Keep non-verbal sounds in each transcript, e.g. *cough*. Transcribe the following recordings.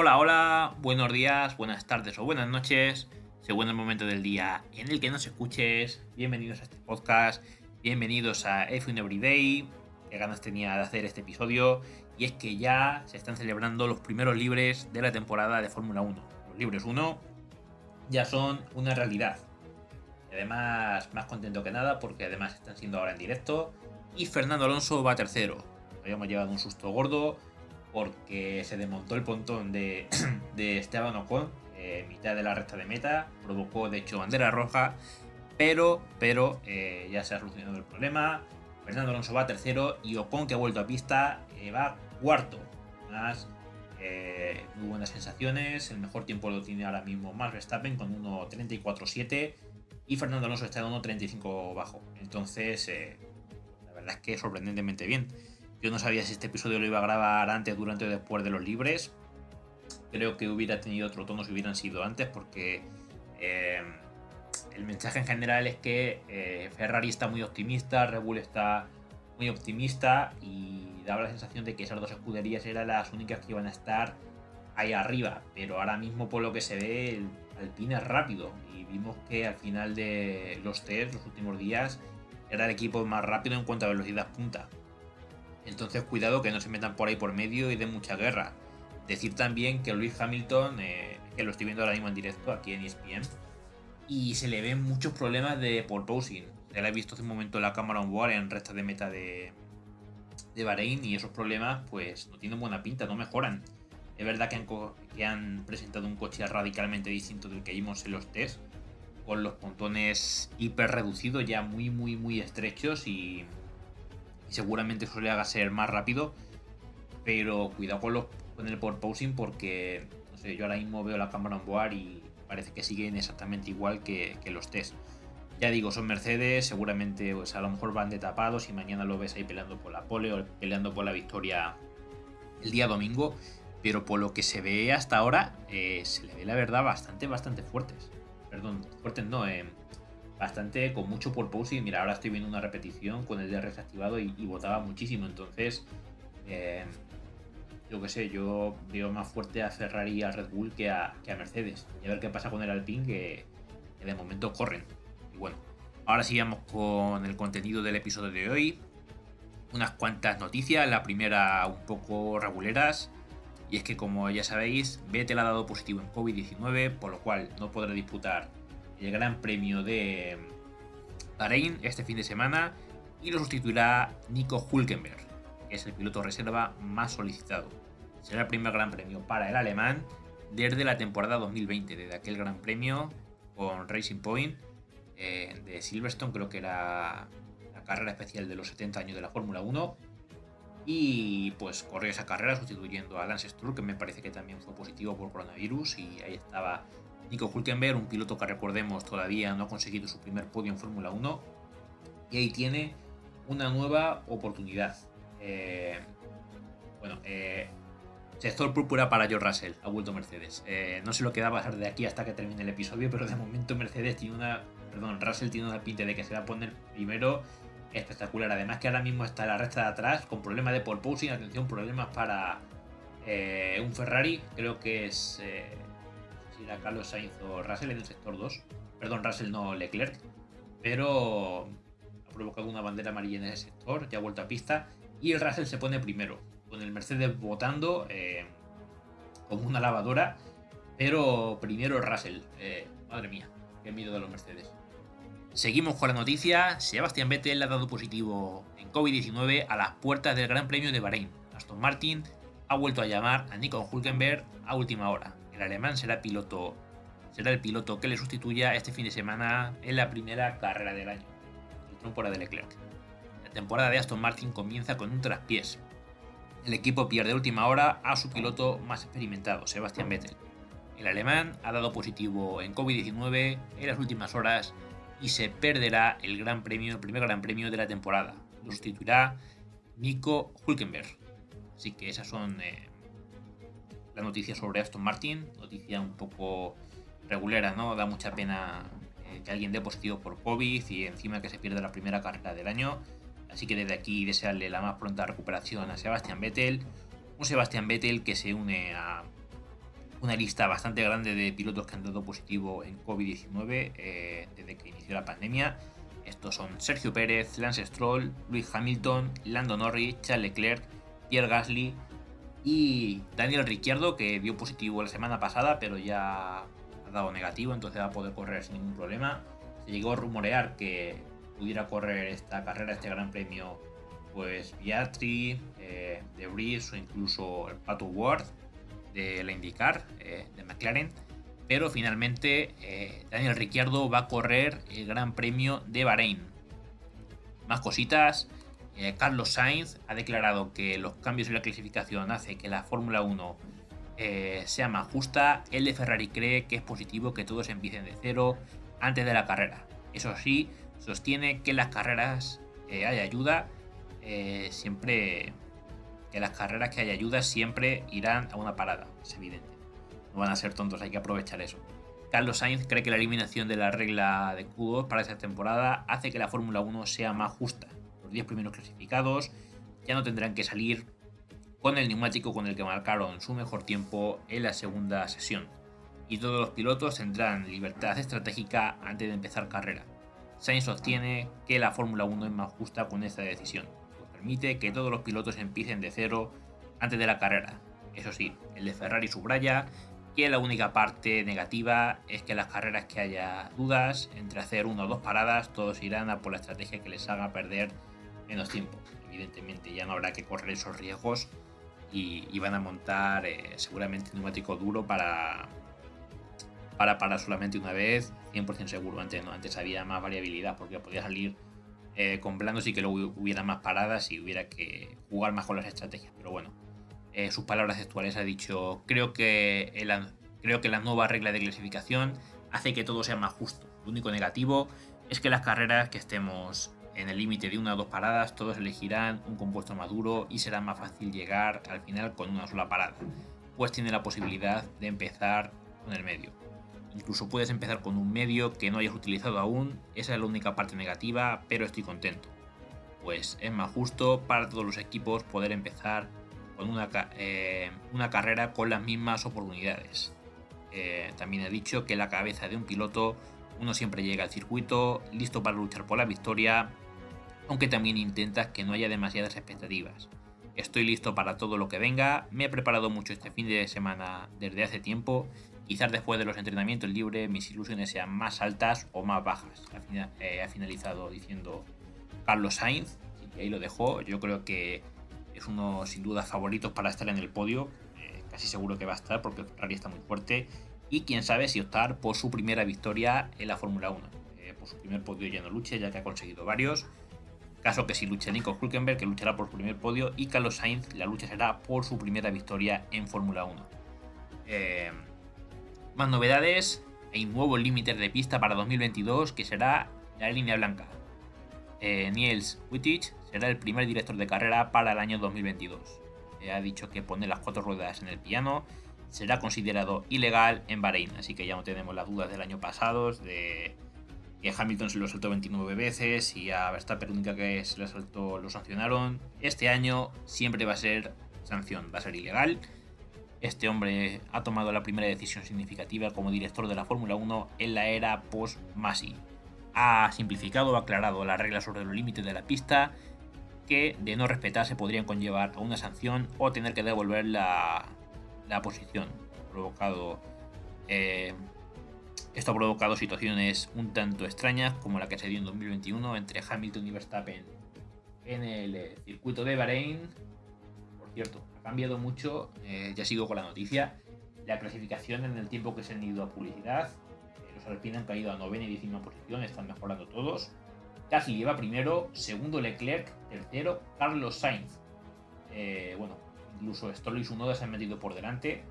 Hola, hola, buenos días, buenas tardes o buenas noches, según el momento del día en el que nos escuches. Bienvenidos a este podcast, bienvenidos a F1 Everyday. Qué ganas tenía de hacer este episodio. Y es que ya se están celebrando los primeros libres de la temporada de Fórmula 1. Los libres 1 ya son una realidad. Además, más contento que nada porque además están siendo ahora en directo. Y Fernando Alonso va tercero. Habíamos llevado un susto gordo porque se desmontó el pontón de, *clears throat* Esteban Ocon eh, mitad de la recta de meta. Provocó de hecho bandera roja. Pero, pero eh, ya se ha solucionado el problema. Fernando Alonso va tercero y Ocon que ha vuelto a pista eh, va cuarto. Más muy buenas sensaciones. El mejor tiempo lo tiene ahora mismo Max Verstappen con 1.34.7 y Fernando Alonso está en 1.35 bajo. Entonces, la verdad es que sorprendentemente bien. Yo no sabía si este episodio lo iba a grabar antes, durante o después de los libres. Creo que hubiera tenido otro tono si hubieran sido antes, porque eh, el mensaje en general es que eh, Ferrari está muy optimista, Red Bull está muy optimista y daba la sensación de que esas dos escuderías eran las únicas que iban a estar ahí arriba. Pero ahora mismo, por lo que se ve, el Alpine es rápido y vimos que al final de los test, los últimos días, era el equipo más rápido en cuanto a velocidad punta. Entonces cuidado que no se metan por ahí por medio y den mucha guerra. Decir también que Luis Hamilton, eh, que lo estoy viendo ahora mismo en directo aquí en ESPN, y se le ven muchos problemas de pole posing. Ya la he visto hace un momento en la cámara on board en recta de meta de, de Bahrein y esos problemas pues no tienen buena pinta, no mejoran. Es verdad que han, que presentado un coche radicalmente distinto del que vimos en los test, con los pontones hiper reducidos, ya muy, muy, muy estrechos y y seguramente eso le haga ser más rápido. Pero cuidado con, los, con el port porque no sé, yo ahora mismo veo la cámara en board y parece que siguen exactamente igual que, los test. Ya digo, son Mercedes, seguramente pues, a lo mejor van de tapados y mañana lo ves ahí peleando por la pole o peleando por la victoria el día domingo. Pero por lo que se ve hasta ahora, eh, se le ve la verdad bastante, bastante fuertes. Perdón, fuertes no, eh, bastante con mucho por y Mira, ahora estoy viendo una repetición con el DRS activado y, votaba muchísimo. Entonces, eh, yo qué sé, yo veo más fuerte a Ferrari y a Red Bull que a, Mercedes. Y a ver qué pasa con el Alpine, que, de momento corren. Y bueno, ahora sigamos con el contenido del episodio de hoy. Unas cuantas noticias. La primera, un poco reguleras. Y es que, como ya sabéis, Vettel ha dado positivo en COVID-19, por lo cual no podrá disputar el Gran Premio de Bahrein este fin de semana y lo sustituirá Nico Hulkenberg, que es el piloto reserva más solicitado. Será el primer Gran Premio para el alemán desde la temporada 2020, desde aquel Gran Premio con Racing Point eh, de Silverstone, creo que era la carrera especial de los 70 años de la Fórmula 1. Y pues corrió esa carrera sustituyendo a Lance Stroll, que me parece que también fue positivo por coronavirus, y ahí estaba Nico Hulkenberg, un piloto que recordemos todavía no ha conseguido su primer podio en Fórmula 1 y ahí tiene una nueva oportunidad. Eh, bueno, eh, sector púrpura para George Russell, ha vuelto Mercedes. Eh, no sé lo que va a pasar de aquí hasta que termine el episodio, pero de momento Mercedes tiene una, perdón, Russell tiene una pinta de que se va a poner primero espectacular. Además que ahora mismo está la recta de atrás con problemas de pole posing, atención, problemas para un Ferrari, creo que es a Carlos Sainz o Russell en el sector 2. Perdón, Russell no Leclerc. Pero ha provocado una bandera amarilla en ese sector, ya ha vuelto a pista. Y el Russell se pone primero, con el Mercedes votando eh, como una lavadora. Pero primero Russell. Eh, madre mía, qué miedo de los Mercedes. Seguimos con la noticia. Sebastián Vettel ha dado positivo en COVID-19 a las puertas del Gran Premio de Bahrein. Aston Martin ha vuelto a llamar a Nico Hulkenberg a última hora el alemán será piloto será el piloto que le sustituya este fin de semana en la primera carrera del año, el temporada de Leclerc. La temporada de Aston Martin comienza con un traspiés. El equipo pierde última hora a su piloto más experimentado, Sebastian Vettel. El alemán ha dado positivo en COVID-19 en las últimas horas y se perderá el gran premio, el primer gran premio de la temporada. Lo sustituirá Nico Hulkenberg. Así que esas son eh, la noticia sobre Aston Martin, noticia un poco regulera, ¿no? Da mucha pena eh, que alguien dé positivo por COVID y encima que se pierda la primera carrera del año. Así que desde aquí desearle la más pronta recuperación a Sebastián Vettel. Un Sebastián Vettel que se une a una lista bastante grande de pilotos que han dado positivo en COVID-19 eh, desde que inició la pandemia. Estos son Sergio Pérez, Lance Stroll, Luis Hamilton, Lando Norris, Charles Leclerc, Pierre Gasly y Daniel Ricciardo, que dio positivo la semana pasada, pero ya ha dado negativo, entonces va a poder correr sin ningún problema. Se llegó a rumorear que pudiera correr esta carrera, este gran premio, pues Beatriz, eh, De Vries o incluso el Pato Ward de la IndyCar, eh, de McLaren. Pero finalmente eh, Daniel Ricciardo va a correr el Gran Premio de Bahrein. Más cositas. Eh, Carlos Sainz ha declarado que los cambios en la clasificación hacen que la Fórmula 1 sea más justa. El de Ferrari cree que es positivo que todos empiecen de cero antes de la carrera. Eso sí, sostiene que las carreras hay ayuda. siempre que las carreras que hay ayuda siempre irán a una parada, es evidente. No van a ser tontos, hay que aprovechar eso. Carlos Sainz cree que la eliminación de la regla de q para esta temporada hace que la Fórmula 1 sea más justa. Los 10 primeros clasificados ya no tendrán que salir con el neumático con el que marcaron su mejor tiempo en la segunda sesión. Y todos los pilotos tendrán libertad estratégica antes de empezar carrera. Sainz sostiene que la Fórmula 1 es más justa con esta decisión permite que todos los pilotos empiecen de cero antes de la carrera. Eso sí, el de Ferrari subraya que la única parte negativa es que las carreras que haya dudas entre hacer una o dos paradas, todos irán a por la estrategia que les haga perder menos tiempo. Evidentemente ya no habrá que correr esos riesgos y, van a montar eh, seguramente un neumático duro para, para parar solamente una vez, 100% seguro. Antes no, antes había más variabilidad porque podía salir eh, con blandos y que luego hubiera más paradas y hubiera que jugar más con las estrategias. Pero bueno, eh, sus palabras actuales ha dicho, creo que, creo que la nueva regla de clasificación hace que todo sea más justo. Lo único negativo es que las carreras que estemos en el límite de una o dos paradas, todos elegirán un compuesto más duro y será más fácil llegar al final con una sola parada, pues tiene la posibilidad de empezar con el medio. Incluso puedes empezar con un medio que no hayas utilizado aún, esa es la única parte negativa, pero estoy contento. Pues es más justo para todos los equipos poder empezar con una, eh, una carrera con las mismas oportunidades. Eh, también he dicho que la cabeza de un piloto uno siempre llega al circuito listo para luchar por la victoria, aunque también intentas que no haya demasiadas expectativas. Estoy listo para todo lo que venga, me he preparado mucho este fin de semana desde hace tiempo Quizás después de los entrenamientos libres mis ilusiones sean más altas o más bajas. Eh, ha finalizado diciendo Carlos Sainz, y ahí lo dejó. Yo creo que es uno sin duda favoritos para estar en el podio. Eh, casi seguro que va a estar porque Ferrari está muy fuerte. Y quién sabe si optar por su primera victoria en la Fórmula 1. Eh, por su primer podio ya no luche, ya que ha conseguido varios. Caso que si luche Nico Hulkenberg, que luchará por su primer podio. Y Carlos Sainz, la lucha será por su primera victoria en Fórmula 1. Más novedades, hay nuevo límite de pista para 2022 que será la línea blanca. Eh, Niels Wittich será el primer director de carrera para el año 2022. ha dicho que poner las cuatro ruedas en el piano será considerado ilegal en Bahrein, así que ya no tenemos las dudas del año pasado de que Hamilton se lo saltó 29 veces y a Verstappen única que se lo saltó lo sancionaron. Este año siempre va a ser sanción, va a ser ilegal este hombre ha tomado la primera decisión significativa como director de la Fórmula 1 en la era post-Masi. Ha simplificado o aclarado las reglas sobre los límites de la pista que de no respetarse podrían conllevar a una sanción o tener que devolver la, posición. Provocado, eh, esto ha provocado situaciones un tanto extrañas como la que se dio en 2021 entre Hamilton y Verstappen en el circuito de Bahrein. Por cierto, cambiado mucho, eh, ya sigo con la noticia, la clasificación en el tiempo que se han ido a publicidad. Eh, los Alpine han caído a novena y décima posición, están mejorando todos. Casi lleva primero, segundo Leclerc, tercero Carlos Sainz. Eh, bueno, incluso Stroll y Sunoda se han metido por delante.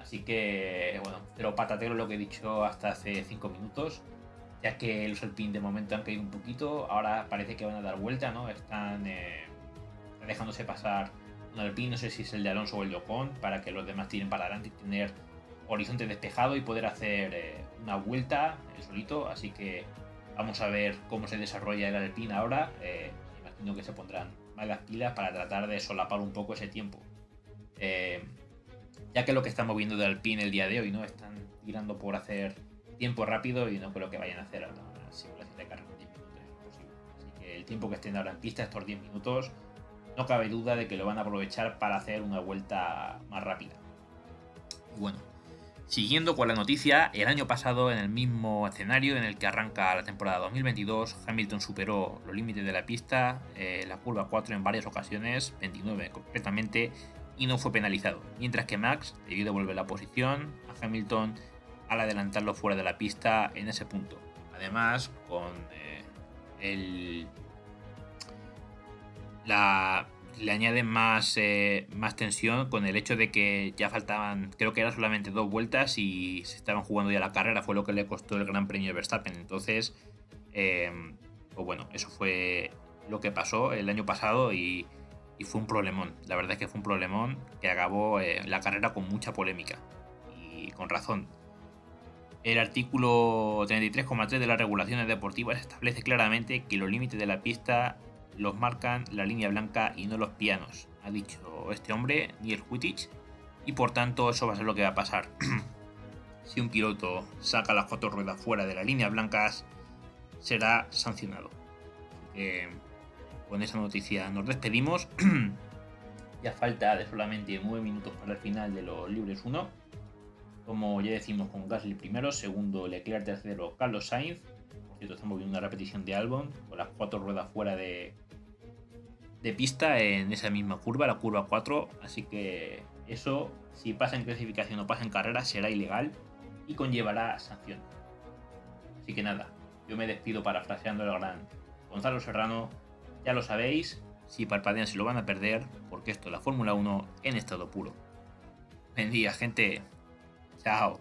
Así que, bueno, pero patatero lo que he dicho hasta hace 5 minutos. Ya que los Alpine de momento han caído un poquito, ahora parece que van a dar vuelta, ¿no? Están dejándose pasar un Alpine, no sé si es el de Alonso o el de Ocon, para que los demás tiren para adelante y tener horizonte despejado y poder hacer eh, una vuelta el solito. Así que vamos a ver cómo se desarrolla el Alpine ahora. Eh, imagino que se pondrán más las pilas para tratar de solapar un poco ese tiempo. Eh, ya que lo que estamos viendo de Alpine el día de hoy, ¿no? Están tirando por hacer tiempo rápido y no creo que vayan a hacer una simulación de carrera en 10 minutos. Así que el tiempo que estén ahora en pista, estos 10 minutos, no cabe duda de que lo van a aprovechar para hacer una vuelta más rápida. Bueno, Siguiendo con la noticia, el año pasado, en el mismo escenario en el que arranca la temporada 2022, Hamilton superó los límites de la pista, eh, la curva 4 en varias ocasiones, 29 concretamente, y no fue penalizado, mientras que Max debió devolver la posición a Hamilton al adelantarlo fuera de la pista en ese punto. Además, con eh, el, la le añaden más, eh, más tensión con el hecho de que ya faltaban, creo que eran solamente dos vueltas y se estaban jugando ya la carrera, fue lo que le costó el Gran Premio de Verstappen. Entonces, eh, pues bueno, eso fue lo que pasó el año pasado y, fue un problemón. La verdad es que fue un problemón que acabó eh, la carrera con mucha polémica y con razón. El artículo 33,3 de las regulaciones deportivas establece claramente que los límites de la pista los marcan la línea blanca y no los pianos, ha dicho este hombre, Neil Wittich, y por tanto eso va a ser lo que va a pasar. *clears throat* si un piloto saca las cuatro ruedas fuera de las líneas blancas, será sancionado. Con esa noticia nos despedimos. *clears throat* ya falta de solamente 9 minutos para el final de los libres 1. Como ya decimos con Gasly primero, segundo Leclerc tercero Carlos Sainz. Por cierto, estamos viendo una repetición de Albon con las cuatro ruedas fuera de, pista en esa misma curva, la curva 4. Así que eso, si pasa en clasificación o pasa en carrera, será ilegal y conllevará sanción. Así que nada, yo me despido parafraseando el gran Gonzalo Serrano. Ya lo sabéis, si parpadean se lo van a perder, porque esto es la Fórmula 1 en estado puro. Buen día, gente. Chao.